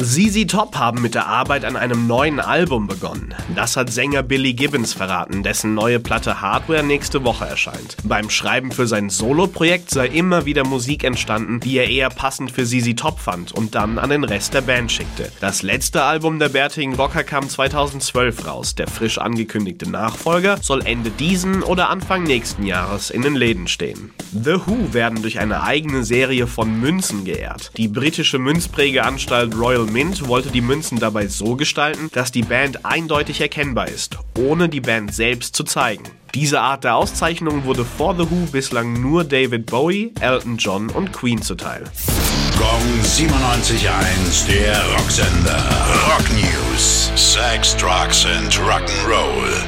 ZZ Top haben mit der Arbeit an einem neuen Album begonnen. Das hat Sänger Billy Gibbons verraten, dessen neue Platte Hardware nächste Woche erscheint. Beim Schreiben für sein Solo-Projekt sei immer wieder Musik entstanden, die er eher passend für ZZ Top fand und dann an den Rest der Band schickte. Das letzte Album der bärtigen Rocker kam 2012 raus. Der frisch angekündigte Nachfolger soll Ende diesen oder Anfang nächsten Jahres in den Läden stehen. The Who werden durch eine eigene Serie von Münzen geehrt. Die britische Münzprägeanstalt Royal Mint wollte die Münzen dabei so gestalten, dass die Band eindeutig erkennbar ist, ohne die Band selbst zu zeigen. Diese Art der Auszeichnung wurde vor The Who bislang nur David Bowie, Elton John und Queen zuteil. Gong 97.1, der Rocksender. Rock News. Sex, Drugs and Rock'n'Roll.